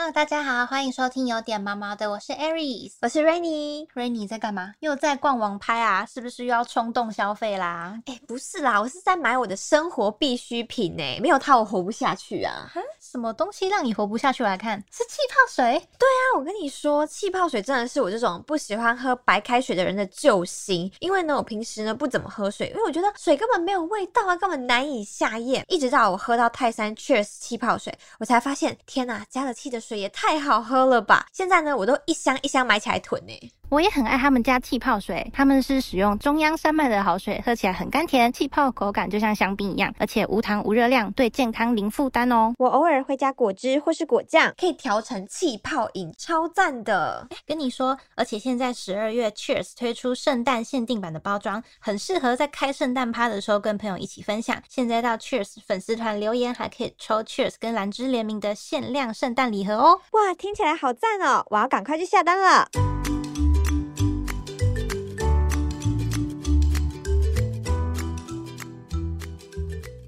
Hello，大家好，欢迎收听有点毛毛的，我是 Aries，我是 Rainy。Rainy 在干嘛？又在逛网拍啊？是不是又要冲动消费啦？哎、不是啦，我是在买我的生活必需品呢，没有它我活不下去啊。什么东西让你活不下去？我来看，是气泡水。对啊我跟你说，气泡水真的是我这种不喜欢喝白开水的人的救星。因为呢，我平时呢不怎么喝水，因为我觉得水根本没有味道啊，根本难以下咽。一直到我喝到泰山 Cheers 气泡水，我才发现，天呐，加了气的水水也太好喝了吧！现在呢，我都一箱一箱买起来囤呢。我也很爱他们家气泡水，他们是使用中央山脉的好水，喝起来很甘甜，气泡口感就像香槟一样，而且无糖无热量，对健康零负担哦。我偶尔会加果汁或是果酱，可以调成气泡饮，超赞的。跟你说，而且现在十二月 Cheers 推出圣诞限定版的包装，很适合在开圣诞趴的时候跟朋友一起分享。现在到 Cheers 粉丝团留言，还可以抽 Cheers 跟兰芝联名的限量圣诞礼盒哦。哇，听起来好赞哦！我要赶快去下单了。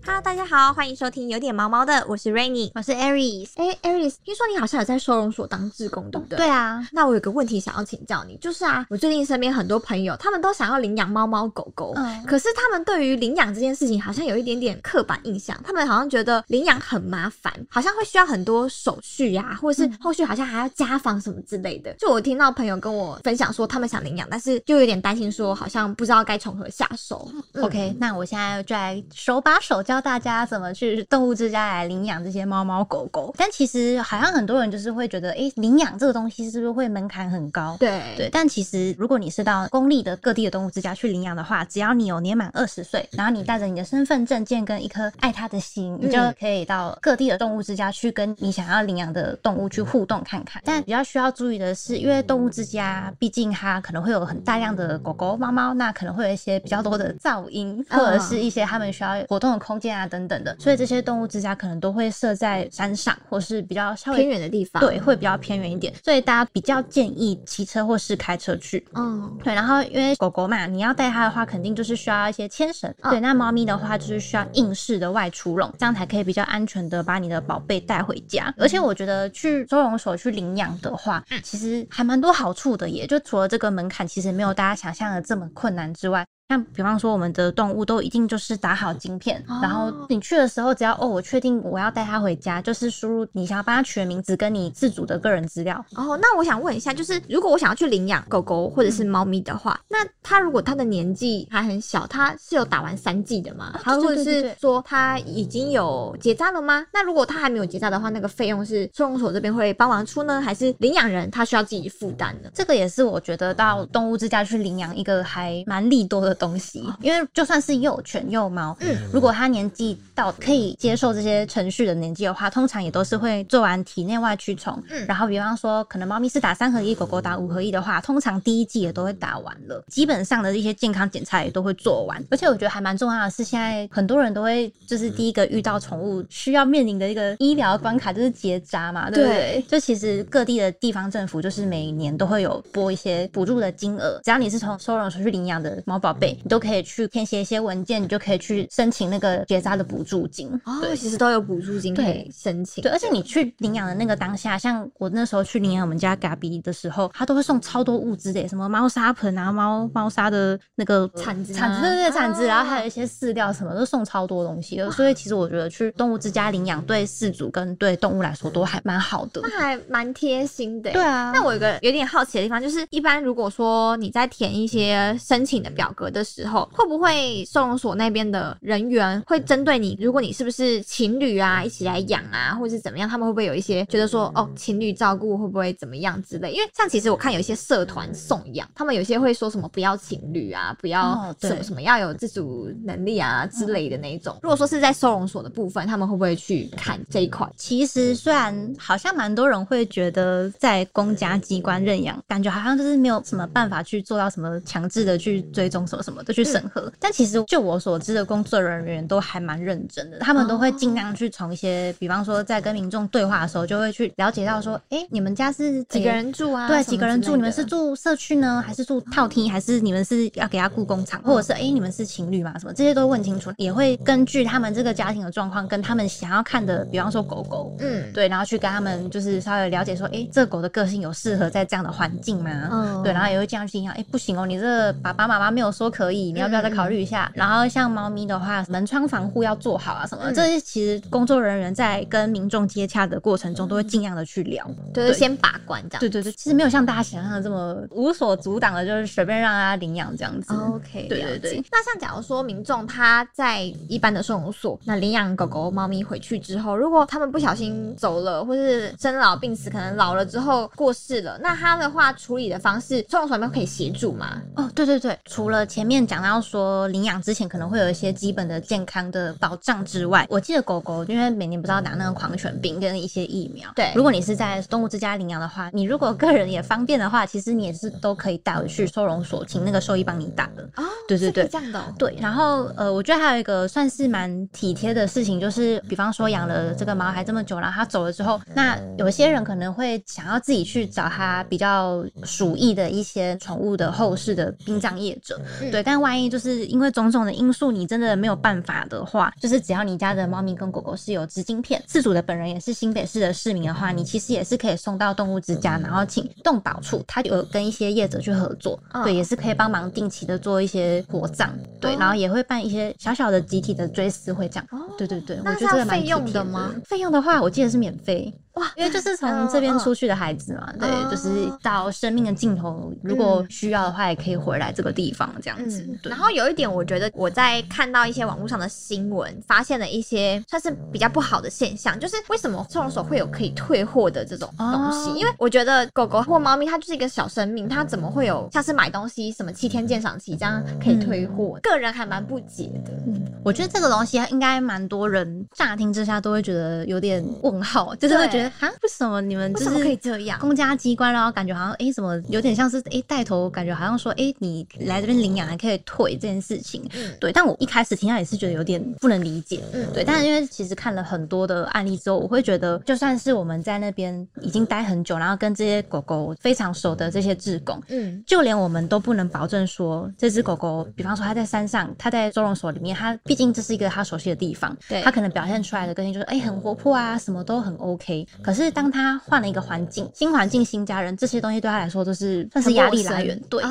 Hello，大家好，欢迎收听有点毛毛的，我是 Rainy。我是 Aries。哎，Aries，听说你好像有在收容所当志工，对不对？对。啊，那我有个问题想要请教你，就是啊，我最近身边很多朋友，他们都想要领养猫猫狗狗，嗯可是他们对于领养这件事情好像有一点点刻板印象，他们好像觉得领养很麻烦，好像会需要很多手续呀、或者是后续好像还要家访什么之类的。就我听到朋友跟我分享说，他们想领养，但是就有点担心说，好像不知道该从何下手。嗯 OK，那我现在就来手把手教大家怎么去动物之家来领养这些猫猫狗狗。但其实好像很多人就是会觉得，诶，领养这个东西是不是会门槛很高？对对，但其实如果你是到公立的各地的动物之家去领养的话，只要你有年满二十岁，然后你带着你的身份证件跟一颗爱它的心，你就嗯可以到各地的动物之家去跟你想要领养的动物去互动看看。但比较需要注意的是，因为动物之家毕竟它可能会有很大量的狗狗、猫猫，那可能会有一些比较多的噪音，或者是一些他们需要活动的空间啊等等的，所以这些动物之家可能都会设在山上，或是比较稍微偏远的地方。对，，会比较偏远一点，所以大家比较建议骑车或是开车去。嗯，对，然后因为狗狗嘛，你要带它的话，肯定就是需要一些牵绳。嗯对，那猫咪的话就是需要硬式的外出笼，这样才可以比较安全的把你的宝贝带回家。而且我觉得去收容所去领养的话，其实还蛮多好处的耶。就除了这个门槛其实没有大家想象的这么困难之外。像比方说，我们的动物都一定就是打好晶片，然后你去的时候，只要哦，我确定我要带它回家，就是输入你想要帮它取的名字跟你自主的个人资料，哦，那我想问一下，就是如果我想要去领养狗狗或者是猫咪的话，那它如果它的年纪还很小，它是有打完三剂的吗？它对或者是说它已经有结扎了吗？那如果它还没有结扎的话，那个费用是收容所这边会帮忙出呢，还是领养人他需要自己负担呢？这个也是我觉得到动物之家去领养一个还蛮利多的东西，因为就算是幼犬幼猫，嗯如果它年纪到可以接受这些程序的年纪的话，通常也都是会做完体内外驱虫。嗯然后比方说，可能猫咪是打三合一，狗狗打五合一的话，通常第一季也都会打完了，基本上的一些健康检查也都会做完。而且我觉得还蛮重要的是，现在很多人都会就是第一个遇到宠物需要面临的一个医疗关卡就是结扎嘛，对不对？就其实各地的地方政府就是每年都会有拨一些补助的金额，只要你是从收容所去领养的猫宝贝，你都可以去填写一些文件，你就可以去申请那个结扎的补助金。哦，对。其实都有补助金可以申请。对，而且你去领养的那个当下，像我那时候去领养我们家嘎比的时候，他都会送超多物资的，什么猫砂盆啊、猫猫砂的那个铲子吗铲子，对对对，铲子，啊然后还有一些饲料什么，都送超多东西的。所以其实我觉得去动物之家领养，对饲主跟对动物来说都还蛮好的。那还蛮贴心的。对啊那我有个有点好奇的地方，就是一般如果说你在填一些申请的表格的时候，会不会收容所那边的人员会针对你，如果你是不是情侣啊，一起来养啊，或者是怎么样，他们会不会有一些觉得说，哦，情侣照顾会不会怎么样之类？因为像其实我看有一些社团送养，他们有些会说什么不要情侣啊，不要什么什么要有自主能力啊之类的那一种。如果说是在收容所的部分，他们会不会去看这一块？其实虽然好像蛮多人会觉得在公家机关认养，感觉好像就是没有什么办法去做到什么强制的去追踪什么核什么的去审核。但其实就我所知的工作人员都还蛮认真的，他们都会尽量去从一些，比方说在跟民众对话的时候，就会去了解到说，哎，你们家是几个人住啊？对，几个人住？你们是住社区呢，还是住套厅？还是你们是要给他雇工厂？或者是哎，你们是情侣嘛？什么这些都问清楚，也会根据他们这个家庭的状况，跟他们想要看的，比方说狗狗，嗯，对，然后去跟他们就是稍微了解说，哎，这狗的个性有适合在这样的环境吗？嗯，对，然后也会这样去影响，哎，不行哦，你这爸爸妈妈没有说可以，你要不要再考虑一下？然后像猫咪的话，门窗防护要做好啊，什么这些其实工作人员在跟民众接洽的过程中，都会尽量的去聊，就是先把关这样。对对对，其实没有像大家想象的这么无所阻挡的，就是随便让他领养这样子。OK，对对对。那像假如说民众他在一般的收容所，那领养狗狗、猫咪回去之后，如果他们不小心走了，或是生老病死，可能老了之后过世了，那他的话处理的方式，收容所那边可以协助吗？哦，对对对，除了前面讲到说领养之前可能会有一些基本的健康的保障之外，我记得狗狗因为每年不是要打那个狂犬病跟一些疫苗，对，如果你是在动物之家领养的话，你如果个人也方便的话，其实你也是都可以带回去收容所，请那个兽医帮你打的。哦，对对对，这样的。对，然后呃，我觉得还有一个算是蛮体贴的事情，就是比方说养了这个毛孩这么久然后，它走了之后，那有些人可能会想要自己去找它比较鼠疫的一些宠物的后事的殡葬业者，对。但万一就是因为种种的因素，你真的没有办法的话，就是只要你家的猫咪跟狗狗是有植晶片，自主的本人也是新北市的市民的话，你其实也是可以送到动物之家，然后请动保处，他有跟一些业者去合作，对，也是可以帮忙定期的做一些火葬，对，然后也会办一些小小的集体的追思会这样。哦对对对，我觉得这个蛮费用的吗？费用的话，我记得是免费。哇，因为就是从这边出去的孩子嘛，对，就是到生命的尽头，如果需要的话，也可以回来这个地方这样子。然后有一点，我觉得我在看到一些网络上的新闻，发现了一些算是比较不好的现象，就是为什么收容所会有可以退货的这种东西？因为我觉得狗狗或猫咪它就是一个小生命，它怎么会有像是买东西什么七天鉴赏期这样可以退货？个人还蛮不解的。嗯，我觉得这个东西应该蛮多人乍听之下都会觉得有点问号，就是会觉得。啊？为什么你们就是可以这样？公家机关，然后感觉好像哎，什么有点像是哎带头，感觉好像说哎，你来这边领养还可以退这件事情。嗯，对。但我一开始听到也是觉得有点不能理解。嗯，对。但是因为其实看了很多的案例之后，我会觉得，就算是我们在那边已经待很久，然后跟这些狗狗非常熟的这些志工，嗯，就连我们都不能保证说这只狗狗，比方说它在山上，它在收容所里面，它毕竟这是一个它熟悉的地方，对，它可能表现出来的个性就是哎很活泼啊，什么都很 OK。可是当他换了一个环境，新环境、新家人，这些东西对他来说都是算是压力来源。对，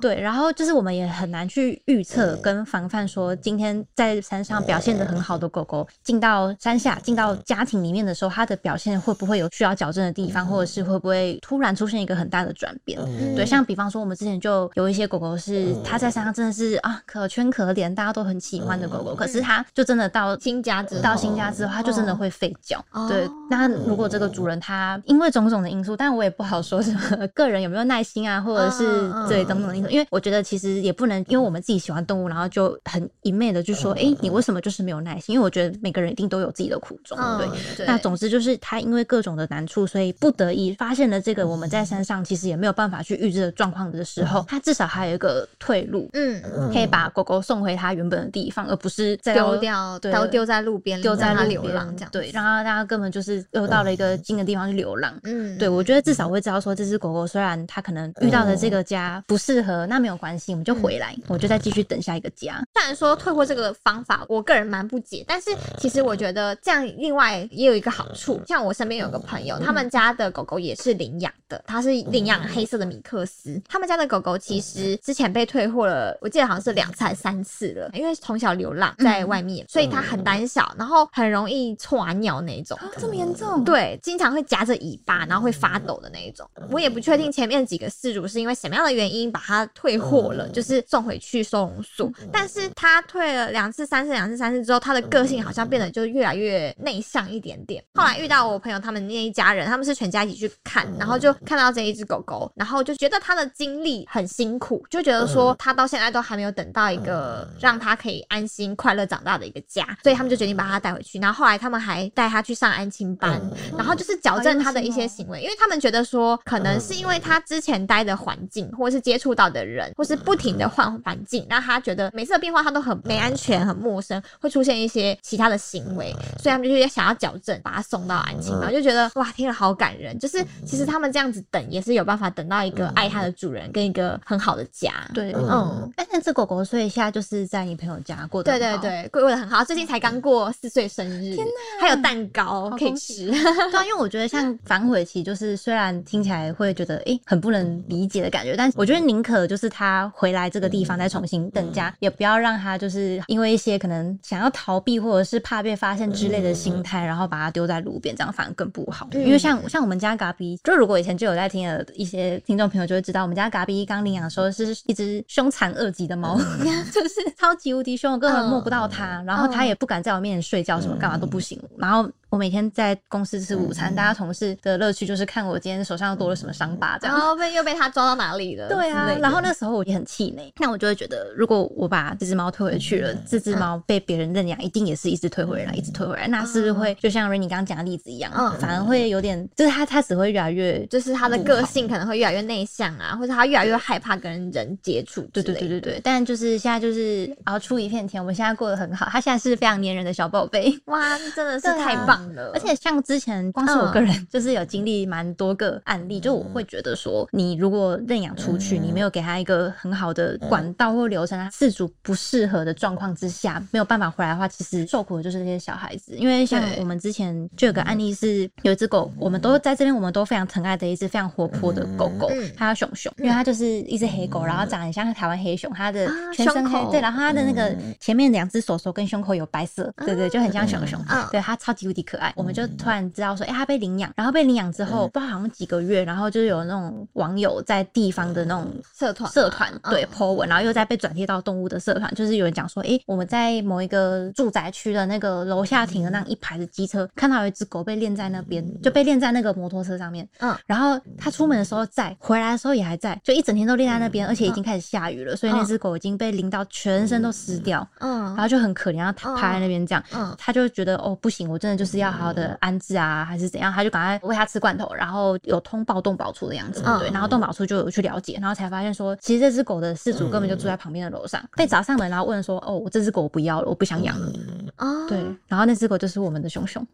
对。然后就是我们也很难去预测跟防范，说今天在山上表现的很好的狗狗，进到山下、进到家庭里面的时候，它的表现会不会有需要矫正的地方，或者是会不会突然出现一个很大的转变？对，像比方说我们之前就有一些狗狗是它在山上真的是啊可圈可点，大家都很喜欢的狗狗，可是它就真的到新家之到新家之后，它就真的会吠叫。对，那如果这个主人他因为种种的因素，但我也不好说什么个人有没有耐心啊，或者是对种种的因素，因为我觉得其实也不能因为我们自己喜欢动物，然后就很一昧的就说，哎，你为什么就是没有耐心？因为我觉得每个人一定都有自己的苦衷，对。那总之就是他因为各种的难处，所以不得已发现了这个我们在山上其实也没有办法去预知的状况的时候，他至少还有一个退路，嗯，可以把狗狗送回它原本的地方，而不是丢掉，对，丢在路边，丢在流浪这样，对，让它大家根本就是又到了一个新的地方去流浪，嗯，对。我觉得至少会知道说，这只狗狗虽然它可能遇到的这个家不适合，那没有关系，我们就回来，我就再继续等下一个家。虽然说退货这个方法，我个人蛮不解，但是其实我觉得这样另外也有一个好处，像我身边有个朋友，他们家的狗狗也是领养的，它是领养黑色的米克斯。他们家的狗狗其实之前被退货了，我记得好像是两次还、三次了，因为从小流浪在外面，所以它很胆小，然后很容易错尿那种。这么严重？对，经常会夹着尾巴，然后会发抖的那一种，我也不确定前面几个事主是因为什么样的原因把它退货了，就是送回去收容所。但是他退了两次、三次、两次、三次之后，他的个性好像变得就越来越内向一点点。后来遇到我朋友他们那一家人，他们是全家一起去看，然后就看到这一只狗狗，然后就觉得它的经历很辛苦，就觉得说它到现在都还没有等到一个让它可以安心快乐长大的一个家，所以他们就决定把它带回去。然后后来他们还带它去上安亲班，然后就是矫正他的一些行为，因为他们觉得说，可能是因为他之前待的环境，或者是接触到的人，或是不停的换环境，让他觉得每次的变化他都很没安全、很陌生，会出现一些其他的行为，所以他们就是想要矫正，把他送到安亲班，就觉得哇，听了好感人。就是其实他们这样子等也是有办法等到一个爱他的主人跟一个很好的家。对，嗯。嗯，哎，那只狗狗所以现在就是在你朋友家过的对对，对，过得很好，最近才刚过四岁生日，还有蛋糕可以恭吃。对啊，因为我觉得像反悔期，就是虽然听起来会觉得诶、很不能理解的感觉，但我觉得宁可就是他回来这个地方再重新等家，也不要让他就是因为一些可能想要逃避或者是怕被发现之类的心态，然后把它丢在路边，这样反而更不好。因为像像我们家嘎比，就如果以前就有在听的一些听众朋友就会知道，我们家嘎比刚领养的时候是一只凶残恶极的猫，就是超级无敌凶，我根本摸不到它，然后它也不敢在我面前睡觉，什么干嘛都不行，然后。我每天在公司吃午餐，大家同事的乐趣就是看我今天手上多了什么伤疤，这样。然后被又被他抓到哪里了？对啊然后那时候我也很气馁，那我就会觉得，如果我把这只猫退回去了，这只猫被别人认养，一定也是一直退回来，一直退回来，那是不是会就像 Rainy 刚刚讲的例子一样，嗯反而会有点，就是它它只会越来越，就是它的个性可能会越来越内向啊，或者它越来越害怕跟人接触。对对对对。对，但就是现在就是熬出一片天，我们现在过得很好，它现在是非常粘人的小宝贝。哇，真的是太棒了！而且像之前，光是我个人就是有经历蛮多个案例，就我会觉得说，你如果认养出去，你没有给他一个很好的管道或流程，他饲主不适合的状况之下，没有办法回来的话，其实受苦的就是这些小孩子。因为像我们之前就有个案例是，有一只狗，我们都在这边，我们都非常疼爱的一只非常活泼的狗狗嗯，它叫熊熊，因为它就是一只黑狗，然后长得很像台湾黑熊，它的啊全身黑对，然后它的那个前面两只手手跟胸口有白色，对对，就很像熊熊。嗯，对，它超级无敌可爱。我们就突然知道说，哎，它被领养，然后被领养之后，不知道好像几个月，然后就是有那种网友在地方的那种社团社团嗯。对 po 文，然后又在被转贴到动物的社团，就是有人讲说，诶，我们在某一个住宅区的那个楼下停的那一排的机车，看到有一只狗被链在那边，就被链在那个摩托车上面，嗯，然后他出门的时候在，回来的时候也还在，就一整天都链在那边，而且已经开始下雨了，所以那只狗已经被淋到全身都湿掉，嗯。然后就很可怜，然后它趴在那边这样，嗯。他就觉得哦不行，我真的就是要好好的安置啊，还是怎样，他就赶快喂它吃罐头，然后有通报动保处的样子，嗯。对，然后动保处就有去了解，然后才发现说，其实这只狗的饲主根本就住在旁边的楼上，被找上门，然后问说，哦，我这只狗我不要了，我不想养了，哦，对，然后那只狗就是我们的熊熊，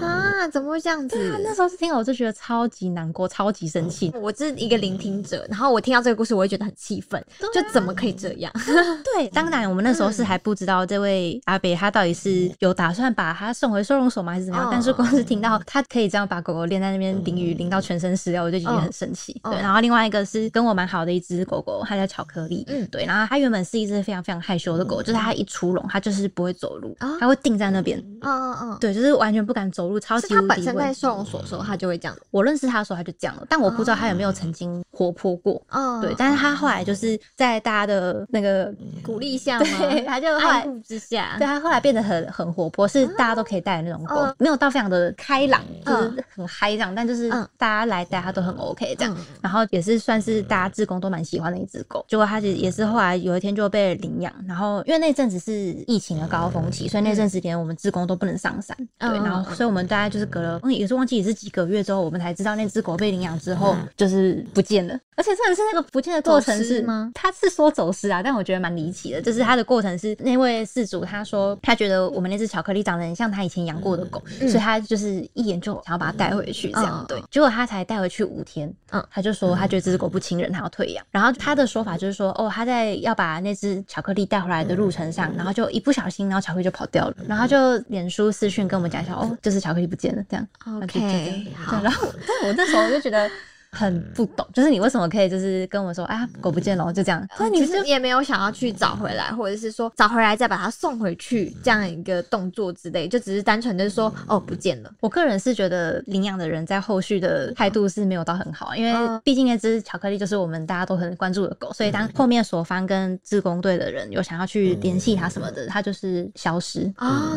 啊，怎么会这样子？那时候是听了我就觉得超级难过，超级生气，我是一个聆听者，然后我听到这个故事，我会觉得很气愤，就怎么可以这样？对，当然我们那时候是还不知道这位阿北他到底是有打算把他送回收容所吗，还是怎么样？哦但是光是听到他可以这样把狗狗链在那边淋雨淋到全身湿掉，我就已经很生气。哦对，然后另外一个是跟我蛮好的一只狗狗，它叫巧克力。嗯对，然后它原本是一只非常非常害羞的狗，就是它一出笼，它就是不会走路哦，它会定在那边。嗯嗯嗯，对，就是完全不敢走路，超级无敌畏本身在收容所的时候，它就会这样。我认识它的时候，它就这样了，但我不知道它有没有曾经活泼过。哦，对，但是它后来就是在大家的那个鼓励下吗？对，它就后来爱护之下，对，它后来变得很很活泼，是大家都可以带的那种狗，嗯没有到非常的开朗，就嗯是很嗨这样，但就是嗯。大家来带它都很 OK 这样。嗯。然后也是算是大家志工都蛮喜欢的一只狗，结果它也也是后来有一天就被领养，然后因为那阵子是疫情的高峰期，所以那阵子连我们志工都不能上山，对，嗯然后所以我们大概就是隔了，嗯也是忘记也是几个月之后，我们才知道那只狗被领养之后就是不见了，而且真的是那个不见的过程是吗？他是说走失啊，但我觉得蛮离奇的，就是他的过程是那位事主他说他觉得我们那只巧克力长得很像他以前养过的狗，所以他就是一眼就想要把它带回去这样嗯对，结果他才带回去五天，嗯他就说他觉得这只狗不亲人，他要退养。然后他的说法就是说，哦，他在要把那只巧克力带回来的路程上，然后就一不小心，然后巧克力就跑掉了，然后就脸书私讯跟我们讲一下，哦，这只巧克力不见了，这样 OK，好，然后但我那时候我就觉得。很不懂，就是你为什么可以就是跟我说啊狗不见了就这样，那你是你是也没有想要去找回来，或者是说找回来再把它送回去这样一个动作之类，就只是单纯的说哦不见了。我个人是觉得领养的人在后续的态度是没有到很好，因为嗯。毕竟那只巧克力就是我们大家都很关注的狗，所以当后面所方跟志工队的人有想要去联系它什么的，它就是消失。啊、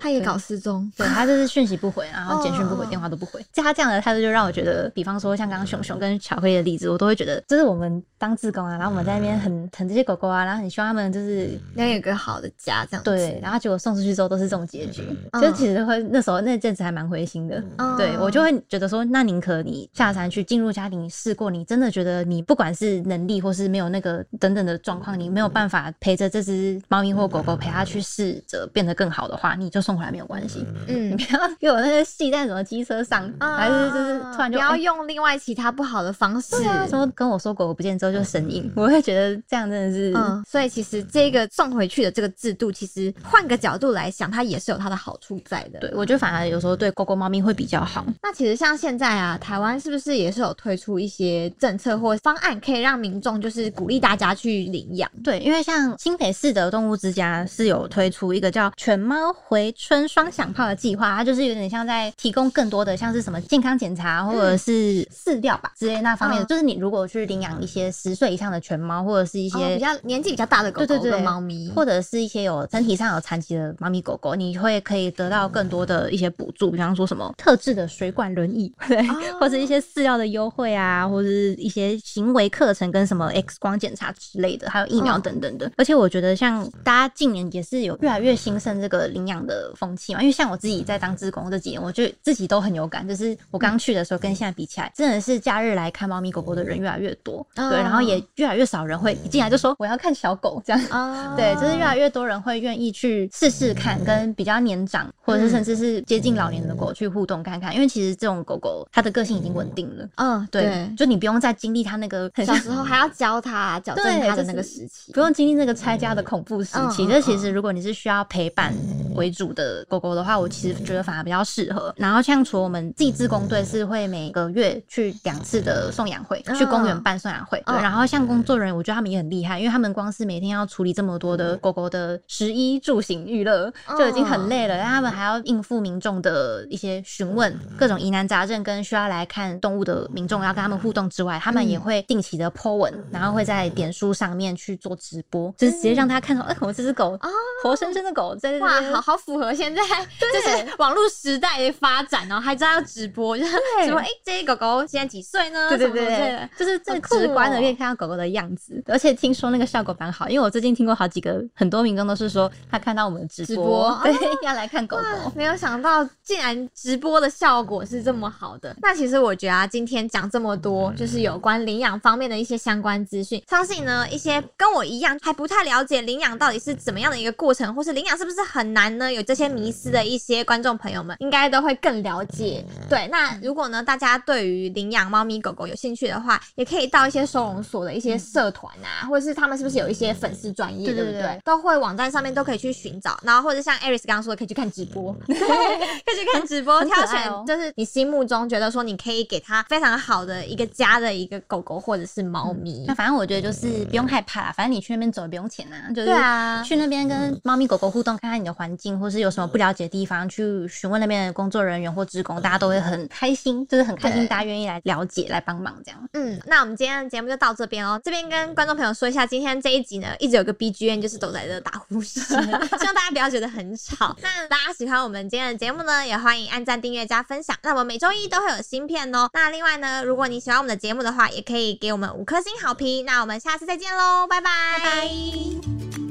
他也搞失踪，对，它就是讯息不回，然后简讯不回，哦电话都不回。就他这样的态度，就让我觉得，比方说像刚刚熊熊跟巧克力的例子，我都会觉得，就是我们当志工啊，然后我们在那边很疼这些狗狗啊，然后很希望他们就是能有个好的家这样子。对，然后结果送出去之后都是这种结局，嗯就其实会那时候那阵子还蛮灰心的。嗯对我就会觉得说，那宁可你下山去进入家庭试过，你真的觉得你不管是能力或是没有那个等等的状况，你没有办法陪着这只猫咪或狗狗陪它去试着变得更好的话，你就送回来没有关系。你嗯。不要给我那些系在什么机车上，还是就是突然就不要哎用另外其他不好的方式。说跟我说狗狗不见之后就神隐，我会觉得这样真的是嗯，所以其实这个送回去的这个制度，其实换个角度来想，它也是有它的好处在的。对我觉得反而有时候对狗狗、猫咪会比较好。那其实像现在啊，台湾是不是也是有推出一些政策或方案，可以让民众就是鼓励大家去领养？对，因为像新北市的动物之家是有推出一个叫“犬猫回春双响炮”的计划，它就是有点像在提供更多的像是什么健康检查或者是饲料吧之类那方面就是你如果去领养一些十岁以上的犬猫，或者是一一些、比较年纪比较大的狗狗对对对跟猫咪，或者是一些有身体上有残疾的猫咪狗狗，你会可以得到更多的一些补助，比方说什么特制的水管轮椅，对，或者一些饲料的优惠啊，或者是一些行为课程跟什么 X 光检查之类的，还有疫苗嗯等等的。而且我觉得像大家近年也是有越来越兴盛这个领养的风气嘛，因为像我自己在当志工这几年，我觉得自己都很有感，就是我刚去的时候跟现在比起来，真的是假日来看猫咪狗狗的人越来越多，嗯对，然后也越来越少人会一进来就说我要看小狗这样。啊 对，就是越来越多人会愿意去试试看，跟比较年长或者是甚至是接近老年的狗去互动看看，因为其实这种狗狗它的个性已经稳定了。嗯，对，就你不用再经历它那个很小时候还要教它矫正它的那个就是时期，不用经历那个拆家的恐怖时期。嗯嗯这其实如果你是需要陪伴为主的狗狗的话，我其实觉得反而比较适合。然后像除了我们自己自工队是会每个月去两次的送养会，去公园办送养会。对，嗯。然后像工作人员，我觉得他们也很厉害，因为他们光是每天要处理这么多的狗狗的食衣住行娱乐，就已经很累了，但他们还要应付民众的一些询问、各种疑难杂症，跟需要来看动物的民众要跟他们互动之外，他们也会定期的 po 文，然后会在点书上面去做直播，就是直接让他看到，哎、我这只狗，活生生的狗在这哇，好好符合现在 就是网络时代的发展哦，还知道要直播，就是直播哎，这些狗狗现在几岁呢？对对对，就是最直观的哦可以看到狗狗的样子，而且听说那个效果蛮好，因为我最近听过好几个很多民众都是说他看到我们的直直播 对，要来看狗狗。没有想到，竟然直播的效果是这么好的。那其实我觉得啊，今天讲这么多，就是有关领养方面的一些相关资讯，相信呢，一些跟我一样还不太了解领养到底是怎么样的一个过程，或是领养是不是很难呢？有这些迷思的一些观众朋友们，应该都会更了解。对，那如果呢，大家对于领养猫咪狗狗有兴趣的话，也可以到一些收容所的一些社团啊，或者是他们是不是有一些粉丝专业，对不对对？都会网站上面都可以去寻找，然后或者像 Aris 刚刚说的，可以去看直播，对，可以去看直播，挑选就是你心目中觉得说你可以给它非常好的一个家的一个狗狗或者是猫咪那。反正我觉得就是不用害怕啦，反正你去那边走也不用钱啊，就是啊去那边跟猫咪狗狗互动，看看你的环境，或是有什么不了解的地方，去询问那边的工作人员或职工，大家都会很开心，就是很开心，大家愿意来了解、来帮忙这样。嗯，那我们今天的节目就到这边哦。这边跟观众朋友说一下，今天这一集呢，一直有个 BGM 就是都在这打呼声，希望大家不要觉得很吵。那大家喜欢我们今天的节目呢，也欢迎按赞、订阅、加分享。那我们每周一都会有新片哦。那另外呢，如果你喜欢我们的节目的话，也可以给我们五颗星好评。那我们下次再见喽，拜拜。